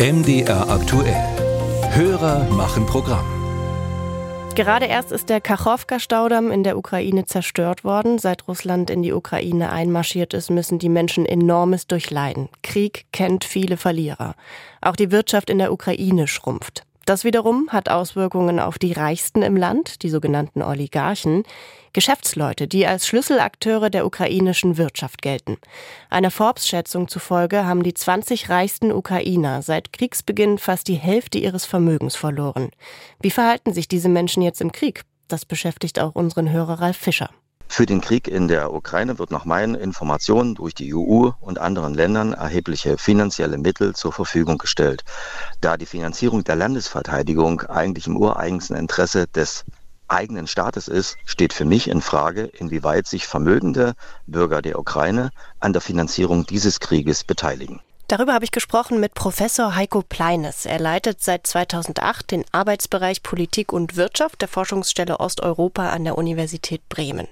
MDR aktuell. Hörer machen Programm. Gerade erst ist der Kachowka-Staudamm in der Ukraine zerstört worden. Seit Russland in die Ukraine einmarschiert ist, müssen die Menschen enormes durchleiden. Krieg kennt viele Verlierer. Auch die Wirtschaft in der Ukraine schrumpft. Das wiederum hat Auswirkungen auf die Reichsten im Land, die sogenannten Oligarchen, Geschäftsleute, die als Schlüsselakteure der ukrainischen Wirtschaft gelten. Einer Forbes-Schätzung zufolge haben die 20 reichsten Ukrainer seit Kriegsbeginn fast die Hälfte ihres Vermögens verloren. Wie verhalten sich diese Menschen jetzt im Krieg? Das beschäftigt auch unseren Hörer Ralf Fischer. Für den Krieg in der Ukraine wird nach meinen Informationen durch die EU und anderen Ländern erhebliche finanzielle Mittel zur Verfügung gestellt, da die Finanzierung der Landesverteidigung eigentlich im ureigensten Interesse des eigenen Staates ist, steht für mich in Frage, inwieweit sich vermögende Bürger der Ukraine an der Finanzierung dieses Krieges beteiligen. Darüber habe ich gesprochen mit Professor Heiko Pleines. Er leitet seit 2008 den Arbeitsbereich Politik und Wirtschaft der Forschungsstelle Osteuropa an der Universität Bremen.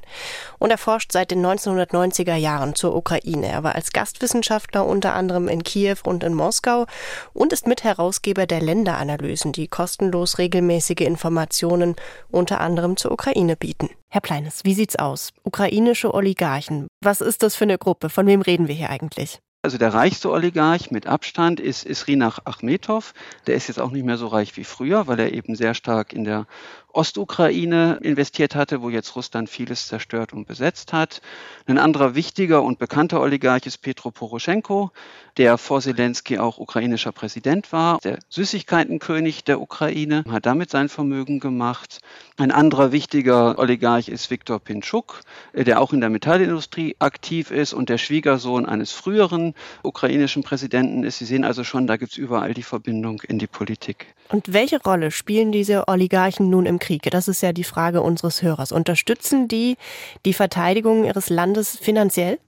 Und er forscht seit den 1990er Jahren zur Ukraine. Er war als Gastwissenschaftler unter anderem in Kiew und in Moskau und ist Mitherausgeber der Länderanalysen, die kostenlos regelmäßige Informationen unter anderem zur Ukraine bieten. Herr Pleines, wie sieht's aus? Ukrainische Oligarchen. Was ist das für eine Gruppe? Von wem reden wir hier eigentlich? Also der reichste Oligarch mit Abstand ist, ist Rinach Achmetov. Der ist jetzt auch nicht mehr so reich wie früher, weil er eben sehr stark in der Ostukraine investiert hatte, wo jetzt Russland vieles zerstört und besetzt hat. Ein anderer wichtiger und bekannter Oligarch ist Petro Poroschenko, der vor Zelensky auch ukrainischer Präsident war, der Süßigkeitenkönig der Ukraine, hat damit sein Vermögen gemacht. Ein anderer wichtiger Oligarch ist Viktor Pinchuk, der auch in der Metallindustrie aktiv ist und der Schwiegersohn eines früheren ukrainischen Präsidenten ist. Sie sehen also schon, da gibt es überall die Verbindung in die Politik. Und welche Rolle spielen diese Oligarchen nun im Krieg? Das ist ja die Frage unseres Hörers. Unterstützen die die Verteidigung ihres Landes finanziell?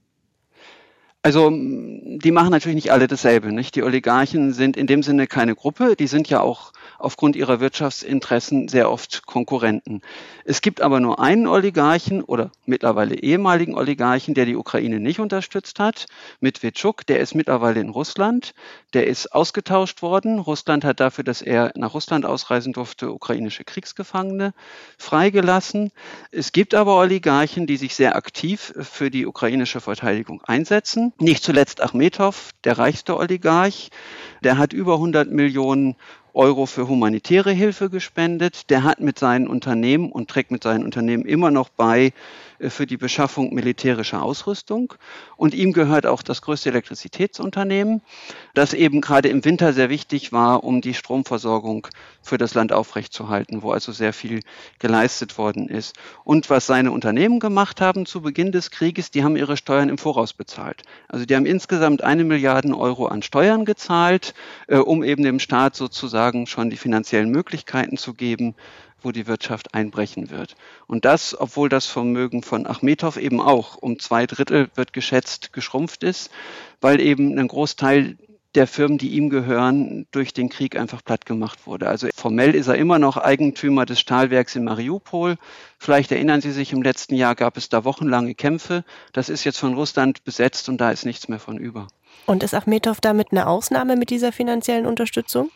Also die machen natürlich nicht alle dasselbe. Nicht? Die Oligarchen sind in dem Sinne keine Gruppe, die sind ja auch aufgrund ihrer Wirtschaftsinteressen sehr oft Konkurrenten. Es gibt aber nur einen Oligarchen oder mittlerweile ehemaligen Oligarchen, der die Ukraine nicht unterstützt hat, Medvedchuk, der ist mittlerweile in Russland, der ist ausgetauscht worden. Russland hat dafür, dass er nach Russland ausreisen durfte, ukrainische Kriegsgefangene freigelassen. Es gibt aber Oligarchen, die sich sehr aktiv für die ukrainische Verteidigung einsetzen. Nicht zuletzt Achmetov, der reichste Oligarch, der hat über 100 Millionen Euro für humanitäre Hilfe gespendet. Der hat mit seinen Unternehmen und trägt mit seinen Unternehmen immer noch bei äh, für die Beschaffung militärischer Ausrüstung. Und ihm gehört auch das größte Elektrizitätsunternehmen, das eben gerade im Winter sehr wichtig war, um die Stromversorgung für das Land aufrechtzuerhalten, wo also sehr viel geleistet worden ist. Und was seine Unternehmen gemacht haben zu Beginn des Krieges, die haben ihre Steuern im Voraus bezahlt. Also die haben insgesamt eine Milliarde Euro an Steuern gezahlt, äh, um eben dem Staat sozusagen schon die finanziellen Möglichkeiten zu geben, wo die Wirtschaft einbrechen wird. Und das, obwohl das Vermögen von Achmetov eben auch um zwei Drittel, wird geschätzt, geschrumpft ist, weil eben ein Großteil der Firmen, die ihm gehören, durch den Krieg einfach platt gemacht wurde. Also formell ist er immer noch Eigentümer des Stahlwerks in Mariupol. Vielleicht erinnern Sie sich, im letzten Jahr gab es da wochenlange Kämpfe. Das ist jetzt von Russland besetzt und da ist nichts mehr von über. Und ist Achmetov damit eine Ausnahme mit dieser finanziellen Unterstützung?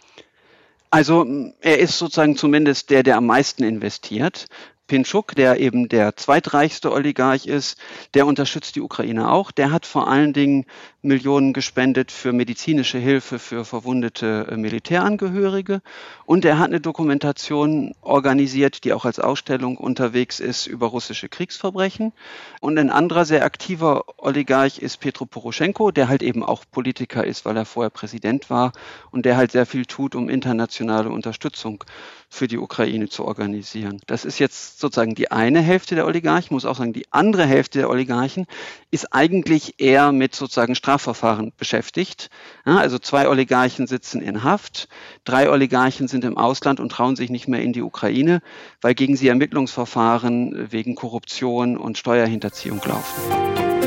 Also er ist sozusagen zumindest der, der am meisten investiert. Pinchuk, der eben der zweitreichste Oligarch ist, der unterstützt die Ukraine auch. Der hat vor allen Dingen Millionen gespendet für medizinische Hilfe für verwundete äh, Militärangehörige. Und er hat eine Dokumentation organisiert, die auch als Ausstellung unterwegs ist über russische Kriegsverbrechen. Und ein anderer sehr aktiver Oligarch ist Petro Poroschenko, der halt eben auch Politiker ist, weil er vorher Präsident war und der halt sehr viel tut, um internationale Unterstützung für die Ukraine zu organisieren. Das ist jetzt sozusagen die eine Hälfte der Oligarchen. Muss auch sagen, die andere Hälfte der Oligarchen ist eigentlich eher mit sozusagen Strafverfahren beschäftigt. Ja, also zwei Oligarchen sitzen in Haft, drei Oligarchen sind im Ausland und trauen sich nicht mehr in die Ukraine, weil gegen sie Ermittlungsverfahren wegen Korruption und Steuerhinterziehung laufen.